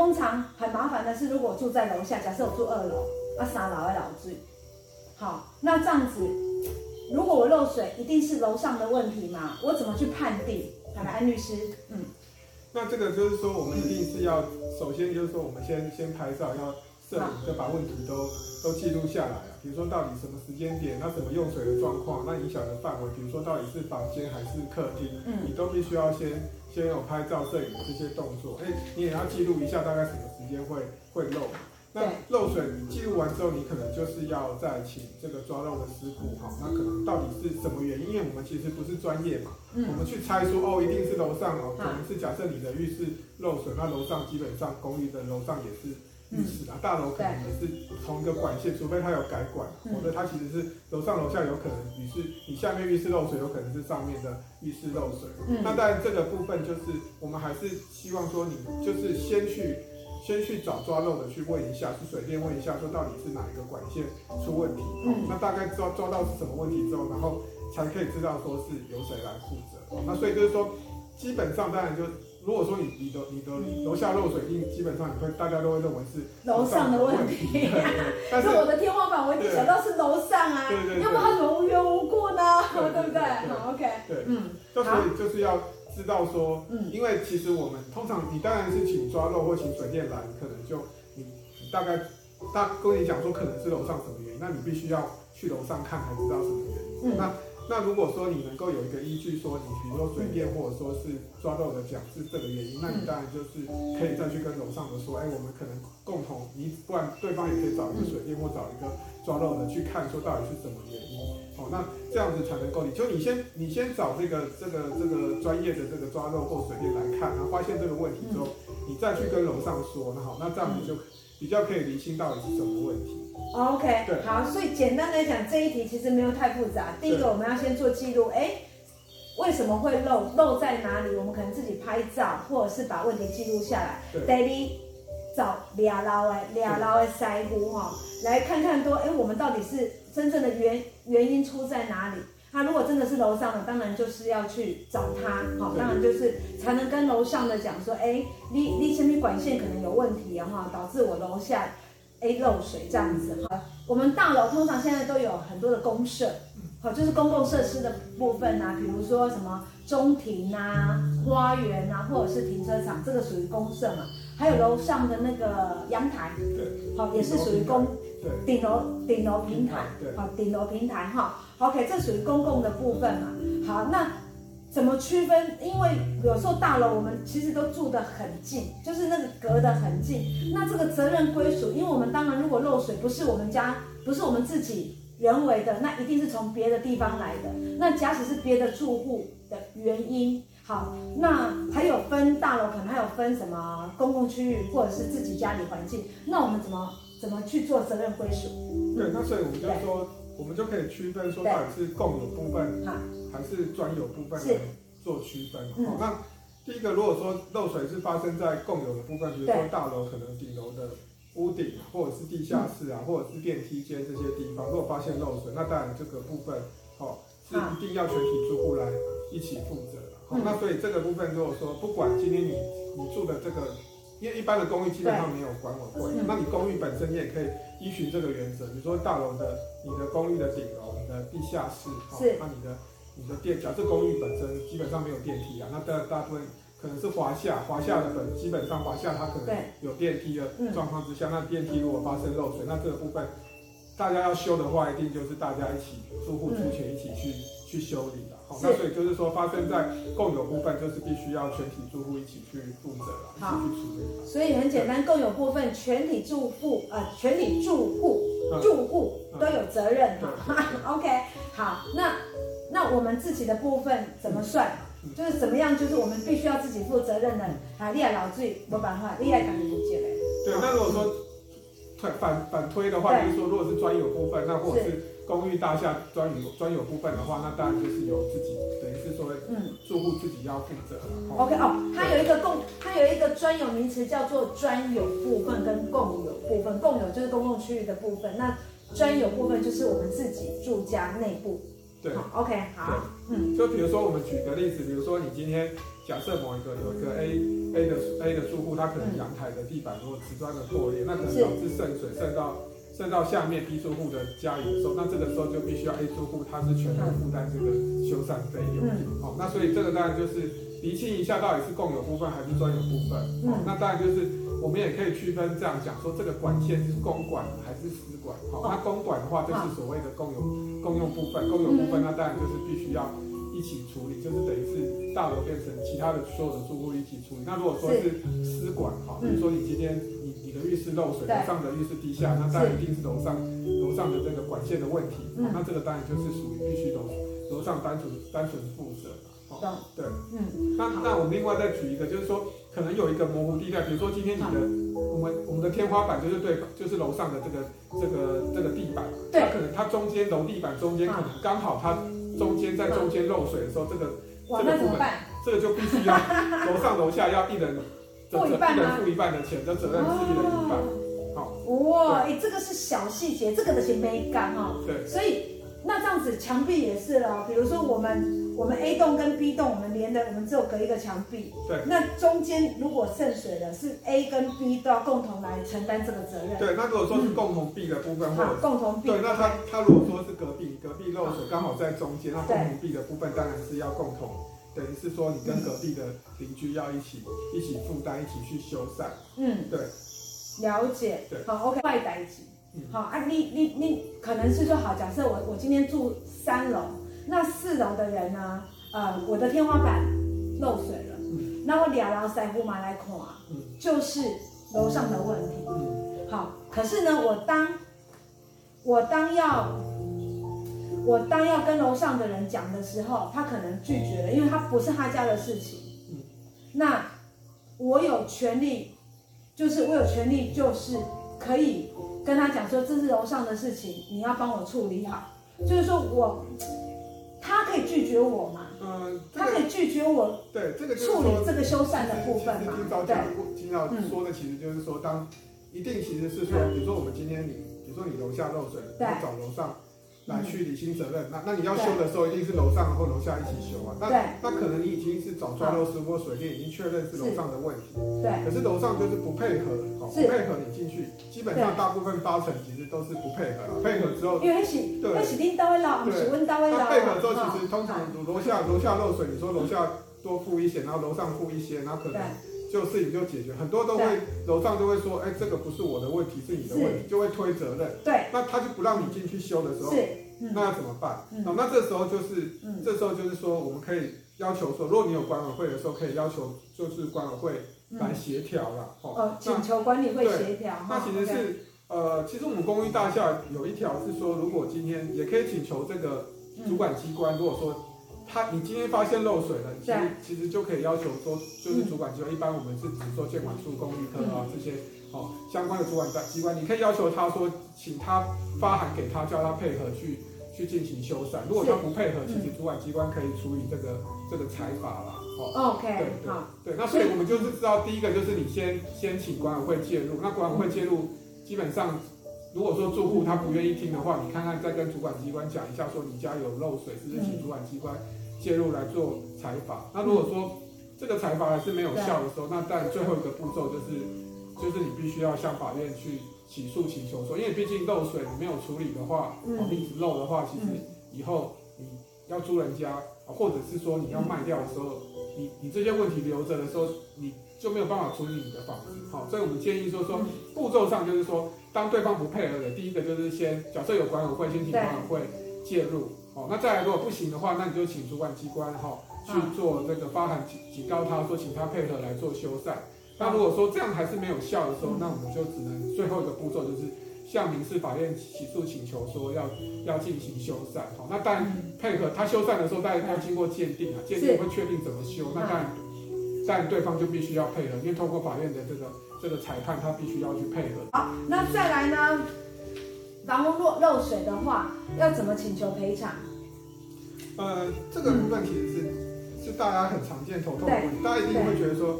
通常很麻烦的是，如果住在楼下，假设我住二楼，啊，三楼的老住，好，那这样子，如果我漏水，一定是楼上的问题嘛？我怎么去判定？来，安律师，嗯，那这个就是说，我们一定是要，首先就是说，我们先先拍照，要摄影，就把问题都都记录下来啊。比如说，到底什么时间点，那什么用水的状况，那影响的范围，比如说到底是房间还是客厅，嗯，你都必须要先先有拍照摄影的这些动作，哎，你也要记录一下大概什么时间会会漏。那漏水你记录完之后，你可能就是要再请这个抓漏的师傅哈，那可能到底是什么原因？因为我们其实不是专业嘛，嗯、我们去猜说哦，一定是楼上哦，可能是假设你的浴室漏水，那楼上基本上公寓的楼上也是浴室啊，嗯、大楼可能也是同一个管线，除非它有改管，否则它其实是楼上楼下有可能，你是你下面浴室漏水，有可能是上面的浴室漏水。嗯、那当然这个部分就是我们还是希望说你就是先去。先去找抓漏的去问一下，去水电问一下，说到底是哪一个管线出问题。嗯，那大概抓抓到是什么问题之后，然后才可以知道说是由谁来负责。哦，那所以就是说，基本上当然就如果说你你的你的楼下漏水，基本上你会大家都会认为是楼上的问题。但是我的天花板我想到是楼上啊，要不然他怎么无缘无故呢？对不对？好，OK，对，嗯，就所以就是要。知道说，嗯，因为其实我们通常你当然是请抓漏或请水电来，可能就你大概大跟你讲说可能是楼上什么原因，那你必须要去楼上看才知道什么原因。嗯，那那如果说你能够有一个依据，说你比如说水电或者说是抓漏的讲是这个原因，那你当然就是可以再去跟楼上的说，哎，我们可能共同，你不然对方也可以找一个水电或找一个抓漏的去看，说到底是什么原因。哦，那这样子才能够，你就你先你先找这个这个这个专业的这个抓漏或水电来看，然后发现这个问题之后，你再去跟楼上说，那好，那这样子就比较可以厘清到底是什么问题。OK，好，所以简单来讲，这一题其实没有太复杂。第一个我们要先做记录，哎，为什么会漏？漏在哪里？我们可能自己拍照，或者是把问题记录下来。Daily 找俩老哎俩老的师傅哈，来看看多，哎，我们到底是。真正的原原因出在哪里？他如果真的是楼上的，当然就是要去找他，好，当然就是才能跟楼上的讲说，哎，你你前面管线可能有问题啊，哈，导致我楼下哎漏水这样子哈。我们大楼通常现在都有很多的公设，好，就是公共设施的部分啊，比如说什么中庭啊、花园啊，或者是停车场，这个属于公设嘛。还有楼上的那个阳台，对好，也是属于公。对顶楼顶楼平台，对好，顶楼平台哈，OK，这属于公共的部分嘛。好，那怎么区分？因为有时候大楼我们其实都住得很近，就是那个隔得很近。那这个责任归属，因为我们当然如果漏水不是我们家，不是我们自己人为的，那一定是从别的地方来的。那假使是别的住户的原因，好，那还有分大楼可能还有分什么公共区域或者是自己家里环境，那我们怎么？怎么去做责任归属？对，那所以我们就说，我们就可以区分说，到底是共有部分还是专有部分来做区分。好，那第一个，如果说漏水是发生在共有的部分，比如说大楼可能顶楼的屋顶，或者是地下室啊，或者是电梯间这些地方，如果发现漏水，那当然这个部分，哦，是一定要全体住户来一起负责的。好，那所以这个部分，如果说不管今天你你住的这个。因为一般的公寓基本上没有管委会，那你公寓本身你也可以依循这个原则，比如说大楼的你的公寓的顶楼、你的地下室，是，那你的你的电，假设公寓本身基本上没有电梯啊，那大大部分可能是华夏，华夏的本基本上华夏它可能有电梯的状况之下，那电梯如果发生漏水，那这个部分大家要修的话，一定就是大家一起住户出钱一起去去修理那所以就是说，发生在共有部分，就是必须要全体住户一起去负责了，一起去处理。所以很简单，共有部分全体住户，呃，全体住户住户都有责任哈。OK，好，那那我们自己的部分怎么算？就是怎么样？就是我们必须要自己负责任的。啊，你也老醉，没办法，厉害赶紧不接嘞。对，那如果说推反反推的话，就是说，如果是专有部分，那或者是。公寓大厦专有专有部分的话，那当然就是由自己，等于是说，嗯，住户自己要负责了。嗯、OK 哦，它有一个共，它有一个专有名词叫做专有部分跟共有部分。共有就是公共区域的部分，那专有部分就是我们自己住家内部。对，OK，好，嗯，就比如说我们举个例子，比如说你今天假设某一个有一个 A A 的 A 的住户，他可能阳台的地板如果瓷砖的破裂，那可能导致渗水渗到渗到下面 B 住户的家里的时候，那这个时候就必须要 A 住户他是全部负担这个修缮费用，好，那所以这个当然就是厘清一下到底是共有部分还是专有部分，嗯，那当然就是。我们也可以区分这样讲，说这个管线是公管还是私管。好，那公管的话就是所谓的共有共用部分，共有部分那当然就是必须要一起处理，就是等于是大楼变成其他的所有的住户一起处理。那如果说是。私管，哈，比如说你今天你你的浴室漏水，楼上的浴室地下，那当然一定是楼上楼上的这个管线的问题。那这个当然就是属于必须楼楼上单纯单纯负责。好，对，嗯，那那我们另外再举一个，就是说。可能有一个模糊地带，比如说今天你的我们我们的天花板就是对，就是楼上的这个这个这个地板，对，它可能它中间楼地板中间可能刚好它中间在中间漏水的时候，这个这个部分，这个就必须要 楼上楼下要一人负一人付一半的钱，这责任是一人一半。好，哇，哎，这个是小细节，这个的钱没干哈。对，所以那这样子墙壁也是了，比如说我们。我们 A 栋跟 B 栋，我们连的，我们只有隔一个墙壁。对。那中间如果渗水了，是 A 跟 B 都要共同来承担这个责任。对，那如果说是共同 B 的部分，或者共同壁，对，那他他如果说是隔壁，隔壁漏水刚好在中间，那共同 B 的部分当然是要共同，等于是说你跟隔壁的邻居要一起一起负担，一起去修缮。嗯，对。了解。对。好，OK。外代级。好啊，你你你可能是说好，假设我我今天住三楼。那四楼的人呢？呃，我的天花板漏水了，嗯、那我俩老师傅马来看，嗯、就是楼上的问题。嗯、好，可是呢，我当我当要我当要跟楼上的人讲的时候，他可能拒绝了，因为他不是他家的事情。嗯、那我有权利，就是我有权利，就是可以跟他讲说，这是楼上的事情，你要帮我处理好。就是说我。他可以拒绝我吗？嗯，他可以拒绝我。对，这个处理这个修缮的部分嘛。对，听到说的其实就是说，当一定其实是说，比如说我们今天你，比如说你楼下漏水，要找楼上。来去理清责任，那那你要修的时候，一定是楼上或楼下一起修啊。那那可能你已经是找砖漏师或水电，已经确认是楼上的问题。对。可是楼上就是不配合，哦，不配合你进去，基本上大部分八成其实都是不配合。配合之后，因为是，对，是领导的老，不是问到的老。那配合之后，其实通常楼下楼下漏水，你说楼下多付一些，然后楼上付一些，然后可能就事情就解决。很多都会楼上都会说，哎，这个不是我的问题，是你的问题，就会推责任。对。那他就不让你进去修的时候。那要怎么办？嗯、哦，那这时候就是，嗯、这时候就是说，我们可以要求说，如果你有管委会的时候，可以要求就是管委会来协调了。嗯、哦，请求管理会协调。那其实是呃，其实我们公寓大厦有一条是说，如果今天也可以请求这个主管机关，嗯、如果说他你今天发现漏水了，其实其实就可以要求说，就是主管机关，嗯、一般我们是只做建管处、公寓科啊、嗯、这些。哦，相关的主管机关，你可以要求他说，请他发函给他，叫他配合去去进行修缮。如果他不配合，其实主管机关可以处理这个这个裁罚啦。哦，OK，对对好对。那所以我们就是知道，第一个就是你先先请管委会介入。那管委会介入，基本上如果说住户他不愿意听的话，你看看再跟主管机关讲一下，说你家有漏水，是不是请主管机关介入来做采访？那如果说这个采访还是没有效的时候，那但最后一个步骤就是。就是你必须要向法院去起诉请求说，因为毕竟漏水你没有处理的话，哦，一直漏的话，其实以后你要租人家，或者是说你要卖掉的时候，你你这些问题留着的时候，你就没有办法处理你的房子。好，所以我们建议说说步骤上就是说，当对方不配合的，第一个就是先假设有管委会，先请管委会介入。哦，那再来如果不行的话，那你就请主管机关哈去做这个发函警警告他说，请他配合来做修缮。那如果说这样还是没有效的时候，那我们就只能最后一个步骤就是向民事法院起诉请求说要要进行修缮。好，那当然配合他修缮的时候，当然要经过鉴定啊，鉴定会确定怎么修。那当然，但对方就必须要配合，因为通过法院的这个这个裁判，他必须要去配合。好，那再来呢？房屋漏漏水的话，要怎么请求赔偿？呃，这个部分其实是、嗯、是大家很常见头痛的问题，大家一定会觉得说。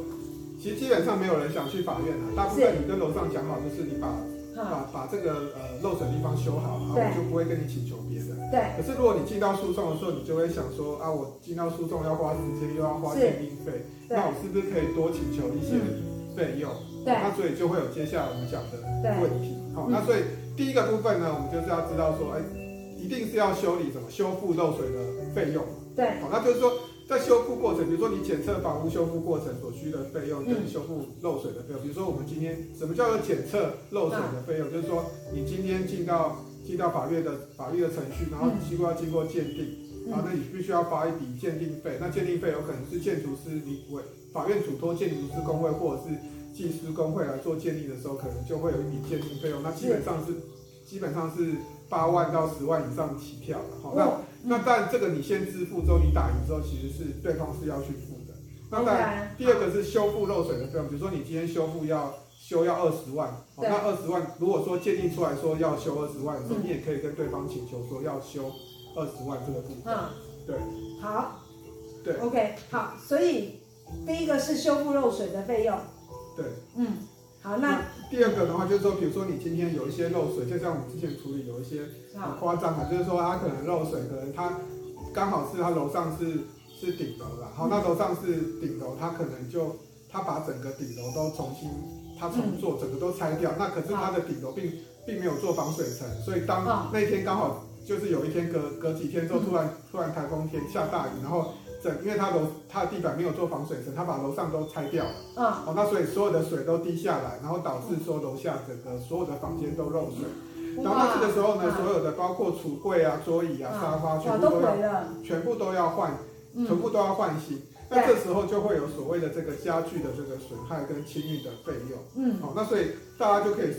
其实基本上没有人想去法院啊，大部分你跟楼上讲好，就是你把把把这个呃漏水的地方修好，然后我就不会跟你请求别的。对。可是如果你进到诉讼的时候，你就会想说啊，我进到诉讼要花时间，又要花鉴定费，那我是不是可以多请求一些费用？对。那所以就会有接下来我们讲的问题。好，那所以第一个部分呢，我们就是要知道说，哎，一定是要修理什么修复漏水的费用。对。好，那就是说。在修复过程，比如说你检测房屋修复过程所需的费用，跟修复漏水的费用。比如说我们今天什么叫做检测漏水的费用？就是说你今天进到进到法院的法律的程序，然后你经过要经过鉴定，啊，那你必须要发一笔鉴定费。那鉴定费有可能是建筑师你委法院嘱托建筑师工会或者是技师工会来做鉴定的时候，可能就会有一笔鉴定费用。那基本上是基本上是八万到十万以上起跳了。好，那。那但这个你先支付之后，你打赢之后，其实是对方是要去付的。那当然，第二个是修复漏水的费用，比如说你今天修复要修要二十万，哦，那二十万如果说鉴定出来说要修二十万的时候，你也可以跟对方请求说要修二十万这个部分。嗯，对。好。对。OK，好，所以第一个是修复漏水的费用。对。嗯。好，那，那第二个的话就是说，比如说你今天有一些漏水，就像我们之前处理有一些很夸张的，就是说它可能漏水，可能它刚好是它楼上是是顶楼啦，好，那楼上是顶楼，它可能就它把整个顶楼都重新它重做，整个都拆掉，那可是它的顶楼并并没有做防水层，所以当那天刚好就是有一天隔隔几天之后，突然突然台风天下大雨，然后。因为它楼它的地板没有做防水层，它把楼上都拆掉了。嗯。哦，那所以所有的水都滴下来，然后导致说楼下整个所有的房间都漏水。然后那这个时候呢，所有的包括橱柜啊、桌椅啊、沙发，全部都要全部都要换，全部都要换新。那这时候就会有所谓的这个家具的这个损害跟清运的费用。嗯。好，那所以大家就可以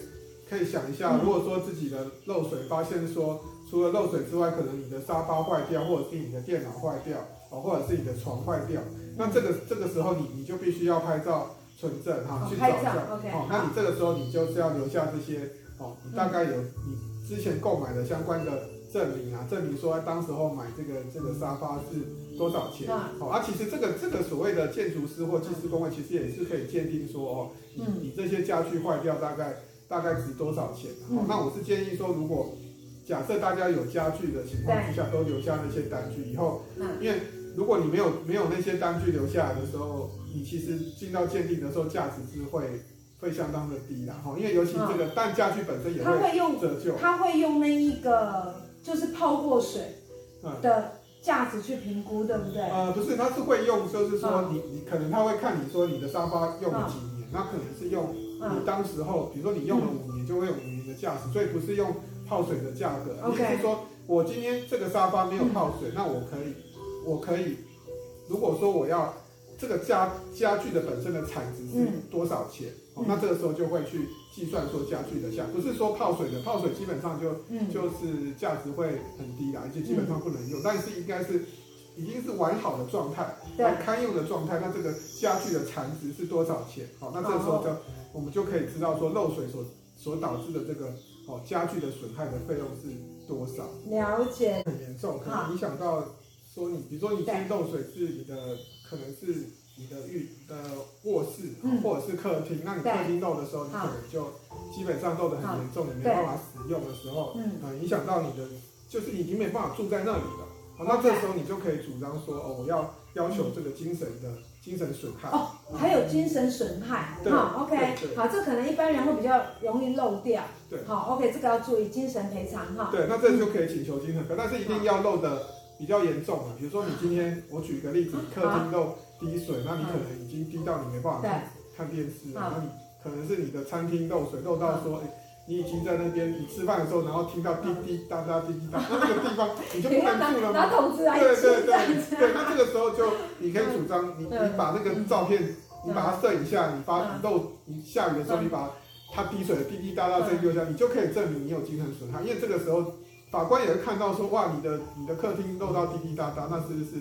可以想一下，如果说自己的漏水发现说，除了漏水之外，可能你的沙发坏掉，或者是你的电脑坏掉。哦，或者是你的床坏掉，那这个这个时候你你就必须要拍照存证哈，去找一下。哦，哦，那你这个时候你就是要留下这些哦，你大概有你之前购买的相关的证明啊，证明说当时候买这个这个沙发是多少钱。哦，啊，其实这个这个所谓的建筑师或技师工会，其实也是可以鉴定说哦，你你这些家具坏掉大概大概值多少钱。哦，那我是建议说，如果假设大家有家具的情况之下，都留下那些单据以后，因为。如果你没有没有那些单据留下来的时候，你其实进到鉴定的时候，价值是会会相当的低的哈，因为尤其这个，但家具本身也会折旧，他会用那一个就是泡过水的价值去评估，对不对？呃，不是，他是会用，就是说你你可能他会看你说你的沙发用了几年，那可能是用你当时候，比如说你用了五年，就会有五年的价值，所以不是用泡水的价格，而是说我今天这个沙发没有泡水，那我可以。我可以，如果说我要这个家家具的本身的产值是多少钱，嗯、那这个时候就会去计算说家具的价，不是说泡水的，泡水基本上就、嗯、就是价值会很低啦，而且基本上不能用，嗯、但是应该是已经是完好的状态，还堪用的状态，那这个家具的产值是多少钱？好，那这个时候就我们就可以知道说漏水所所导致的这个哦家具的损害的费用是多少？了解，很严重，可能影响到。说你，比如说你今天漏水是你的，可能是你的浴的卧室，或者是客厅，那你客厅漏的时候，你可能就基本上漏的很严重，你没办法使用的时候，嗯，影响到你的，就是已经没办法住在那里了。好，那这时候你就可以主张说，哦，我要要求这个精神的精神损害。哦，还有精神损害。好，OK，好，这可能一般人会比较容易漏掉。对，好，OK，这个要注意精神赔偿哈。对，那这就可以请求精神赔偿，但是一定要漏的。比较严重的，比如说你今天，我举一个例子，客厅漏滴水，那你可能已经滴到你没办法看看电视了，那你可能是你的餐厅漏水漏到说，哎，你已经在那边你吃饭的时候，然后听到滴滴答答滴滴答，那这个地方你就不能住了吗？对对对对，那这个时候就你可以主张，你你把那个照片，你把它摄影下，你发你漏你下雨的时候，你把它滴水的滴滴答答声音留下，你就可以证明你有精神损害，因为这个时候。法官也会看到说，哇，你的你的客厅漏到滴滴答答，那是不是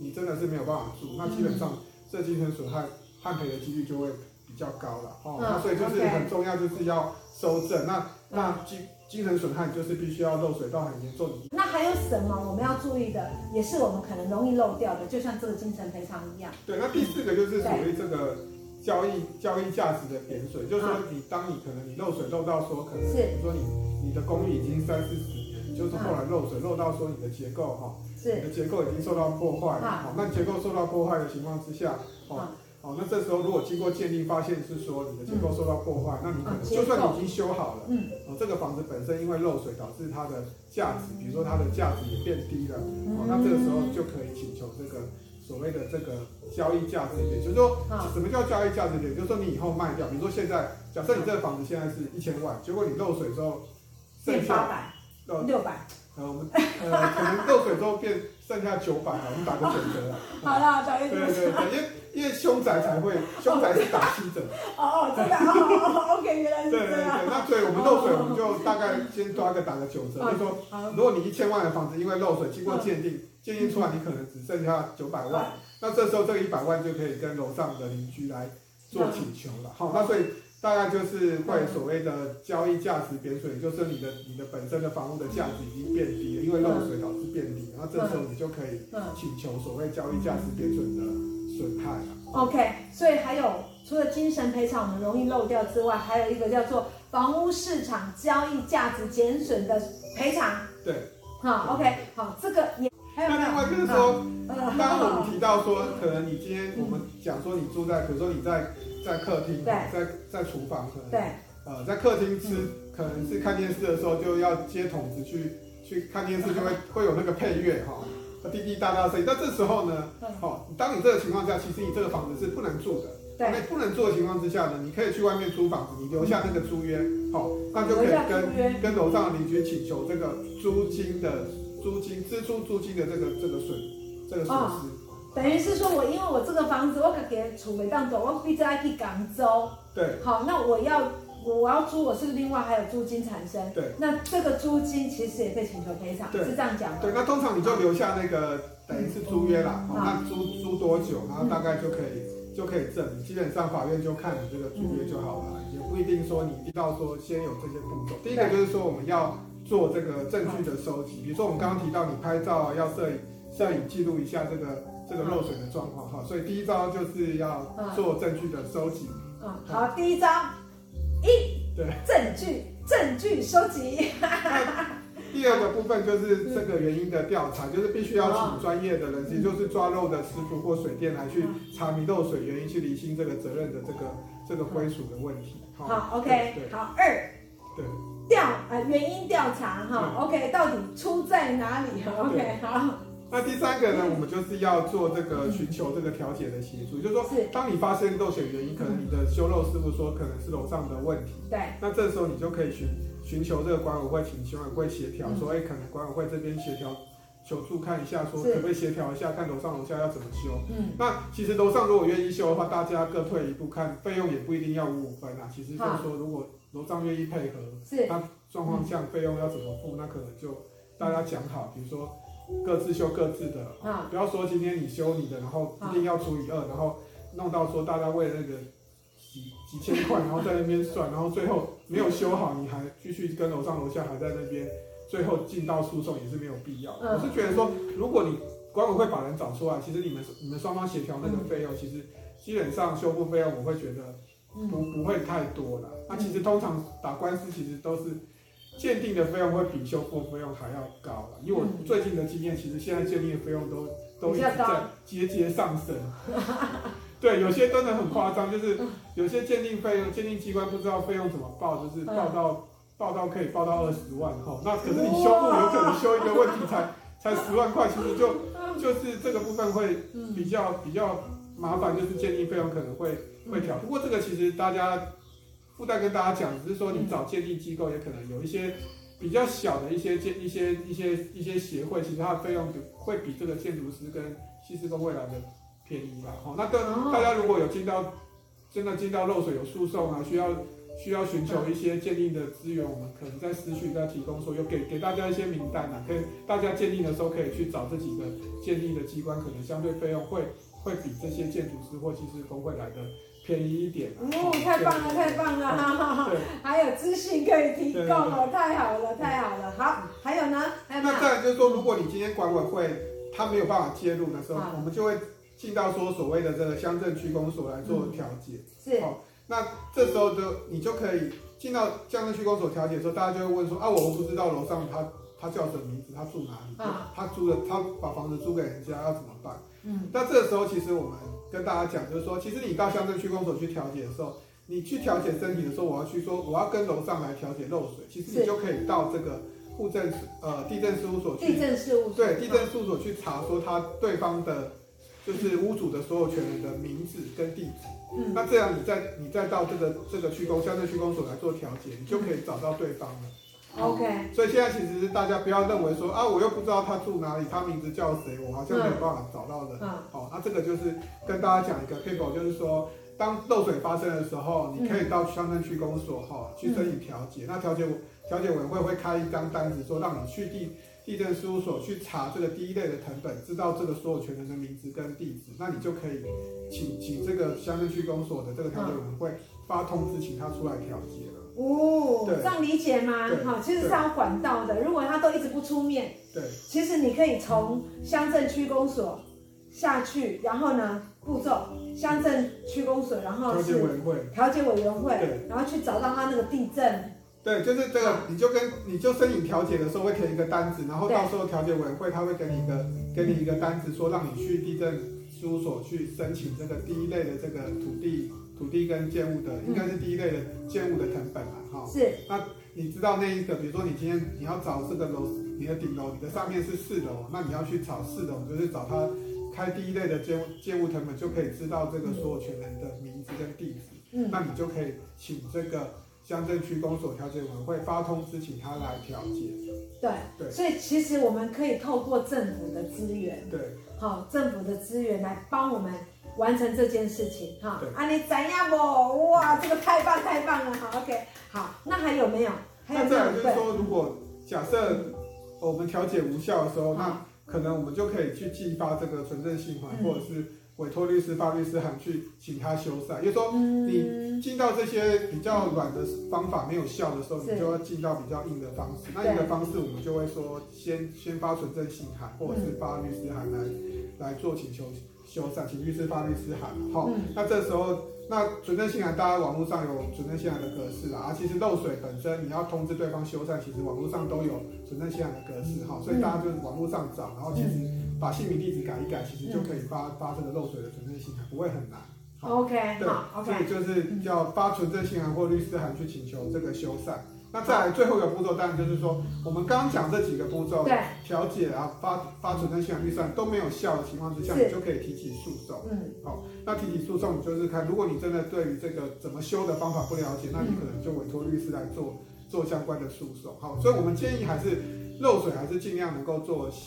你真的是没有办法住？那基本上这精神损害判赔的几率就会比较高了哦。那所以就是很重要，就是要收证。那那精精神损害就是必须要漏水到很严重。那还有什么我们要注意的？也是我们可能容易漏掉的，就像这个精神赔偿一样。对，那第四个就是属于这个交易交易价值的贬损，就是说你当你可能你漏水漏到说可能，比如说你你的公寓已经三四十年，就是后来漏水漏到说你的结构哈，你的结构已经受到破坏了，好，那结构受到破坏的情况之下，哦。好，那这时候如果经过鉴定发现是说你的结构受到破坏，嗯、那你可能就算你已经修好了，嗯，哦，这个房子本身因为漏水导致它的价值，比如说它的价值也变低了，哦，那这个时候就可以请求这个所谓的这个交易价值点，就是说什么叫交易价值点？就是说你以后卖掉，比如说现在假设你这个房子现在是一千万，结果你漏水之后剩下呃六百，呃我们呃可能漏水之后变剩下九百，我们打个九折了，好了，打个九折，对对对，因为。因为凶宅才会，凶宅是打七折。哦哦，真的哦，OK，原来是这样。对对对，那所以我们漏水，我们就大概先抓个打个九折，就说，如果你一千万的房子，因为漏水经过鉴定，鉴定出来你可能只剩下九百万，那这时候这个一百万就可以跟楼上的邻居来做请求了。好，那所以大概就是会所谓的交易价值贬损，就是你的你的本身的房屋的价值已经变低了，因为漏水导致变低，然后这时候你就可以请求所谓交易价值贬损的。损害了。OK，所以还有除了精神赔偿我们容易漏掉之外，还有一个叫做房屋市场交易价值减损的赔偿。对，好，OK，好，这个也还有。那另外就是说，刚刚我们提到说，可能你今天我们讲说你住在，比如说你在在客厅，对，在在厨房可能，对，呃，在客厅吃，可能是看电视的时候就要接筒子去去看电视，就会会有那个配乐哈。滴滴答答声音，那这时候呢，好，当你这个情况下，其实你这个房子是不能住的。对。那不能住的情况之下呢，你可以去外面租房子，你留下那个租约，好，那就可以跟跟楼上的邻居请求这个租金的租金支出租金的这个这个损这个损失。哦，等于是说我因为我这个房子我给储备当走，我必须要去广州。对。好，那我要。我要租，我是不是另外还有租金产生？对，那这个租金其实也可以请求赔偿，是这样讲吗？对，那通常你就留下那个等于是租约啦，好，那租租多久，然后大概就可以就可以证明，基本上法院就看你这个租约就好了，也不一定说你一定要说先有这些步骤。第一个就是说我们要做这个证据的收集，比如说我们刚刚提到你拍照要摄影，摄影记录一下这个这个漏水的状况哈，所以第一招就是要做证据的收集。嗯，好，第一招。一，对，证据，证据收集。第二个部分就是这个原因的调查，就是必须要请专业的人士，就是抓漏的师傅或水电来去查明漏水原因，去厘清这个责任的这个这个归属的问题。好，OK，好，二，对，调呃原因调查哈，OK，到底出在哪里？OK，好。那第三个呢，我们就是要做这个寻求这个调解的协助，就是说，当你发现漏水原因，可能你的修漏师傅说可能是楼上的问题，对，那这时候你就可以寻寻求这个管委会，请管委会协调，说，哎，可能管委会这边协调求助看一下，说可不可以协调一下，看楼上楼下要怎么修。嗯，那其实楼上如果愿意修的话，大家各退一步，看费用也不一定要五五分啊。其实就是说，如果楼上愿意配合，是，那状况下费用要怎么付，那可能就大家讲好，比如说。各自修各自的，啊，不要说今天你修你的，然后一定要除以二，然后弄到说大家为了那个几几千块，然后在那边算，然后最后没有修好，你还继续跟楼上楼下还在那边，最后进到诉讼也是没有必要。我是觉得说，如果你管委会把人找出来，其实你们你们双方协调那个费用，其实基本上修复费用我会觉得不不会太多了。那其实通常打官司其实都是。鉴定的费用会比修复费用还要高，因为我最近的经验，其实现在鉴定的费用都都一直在节节上升。对，有些真的很夸张，就是有些鉴定费用，鉴定机关不知道费用怎么报，就是报到报到可以报到二十万哈。那可是你修复有可能修一个问题才才十万块，其实就就是这个部分会比较比较麻烦，就是鉴定费用可能会会调。不过这个其实大家。附带跟大家讲，只是说你找鉴定机构也可能有一些比较小的一些鉴一些一些一些协会，其实它的费用会比这个建筑师跟西施工会来的便宜吧。哦，那个大家如果有进到真的进到漏水有诉讼啊，需要需要寻求一些鉴定的资源，我们可能在私讯再提供说，有给给大家一些名单啊，可以大家鉴定的时候可以去找这几个鉴定的机关，可能相对费用会会比这些建筑师或西施工会来的。便宜一点哦，太棒了，太棒了，哈哈哈，还有资讯可以提供哦，太好了，太好了。好，还有呢？还有那再来就是说，如果你今天管委会他没有办法介入的时候，我们就会进到说所谓的这个乡镇区公所来做调解。是。好，那这时候就你就可以进到乡镇区公所调解的时候，大家就会问说啊，我不知道楼上他他叫什么名字，他住哪里？啊，他租了他把房子租给人家要怎么办？嗯，那这个时候其实我们跟大家讲，就是说，其实你到乡镇区公所去调解的时候，你去调解申请的时候，我要去说我要跟楼上来调解漏水，其实你就可以到这个户政呃地震事务所去，地震事务所对地震事务所去查说他对方的，就是屋主的所有权人的名字跟地址。嗯，那这样你再你再到这个这个区公乡镇区公所来做调解，你就可以找到对方了。OK，所以现在其实是大家不要认为说啊，我又不知道他住哪里，他名字叫谁，我好像没有办法找到的。嗯，哦，那这个就是跟大家讲一个 paper，就是说，当漏水发生的时候，你可以到乡镇区公所哈去申请调解。那调解调解委员会会开一张单子，说让你去地地震事务所去查这个第一类的成本，知道这个所有权人的名字跟地址，那你就可以请请这个乡镇区公所的这个调解委员会发通知，请他出来调解了。哦，这样理解吗？好，其实是要管道的。如果他都一直不出面，对，其实你可以从乡镇区公所下去，然后呢，步骤乡镇区公所，然后是调解委员会，调解委员会，然后去找到他那个地震。对，就是这个，你就跟你就申请调解的时候会填一个单子，然后到时候调解委员会他会给你一个给你一个单子，说让你去地震事务所去申请这个第一类的这个土地。土地跟建物的，应该是第一类的建物的成本嘛，哈、嗯。是。那你知道那一个，比如说你今天你要找这个楼，你的顶楼，你的上面是四楼，那你要去找四楼，就是找他开第一类的建物建物成本，就可以知道这个所有权人的名字跟地址。嗯。那你就可以请这个乡镇区公所调解委员会发通知，请他来调解。对对。所以其实我们可以透过政府的资源，对，好，政府的资源来帮我们。完成这件事情哈，啊你怎样不？哇，这个太棒太棒了，好 OK，好，那还有没有？还有那再来就是说，如果假设我们调解无效的时候，嗯、那可能我们就可以去寄发这个存证信函，嗯、或者是委托律师发律师函去请他修缮。也就是说，你进到这些比较软的方法没有效的时候，嗯、你就要进到比较硬的方式。那硬的方式，我们就会说先先发存证信函，或者是发律师函来、嗯、来做请求。修缮，请律师发律师函，好、嗯，那这时候，那存证信函，大家网络上有存证信函的格式啦，啊，其实漏水本身你要通知对方修缮，其实网络上都有存证信函的格式，哈、嗯，所以大家就是网络上找，然后其实把姓名地址改一改，其实就可以发发这个漏水的存证信函，不会很难。OK，对好，OK，所以就是要发存证信函或律师函去请求这个修缮。那再来最后一个步骤，当然就是说，我们刚刚讲这几个步骤，对，调解啊，发发存证信函、预算都没有效的情况之下，你就可以提起诉讼。嗯，好，那提起诉讼，你就是看，如果你真的对于这个怎么修的方法不了解，那你可能就委托律师来做做相关的诉讼。好，所以我们建议还是漏水还是尽量能够做。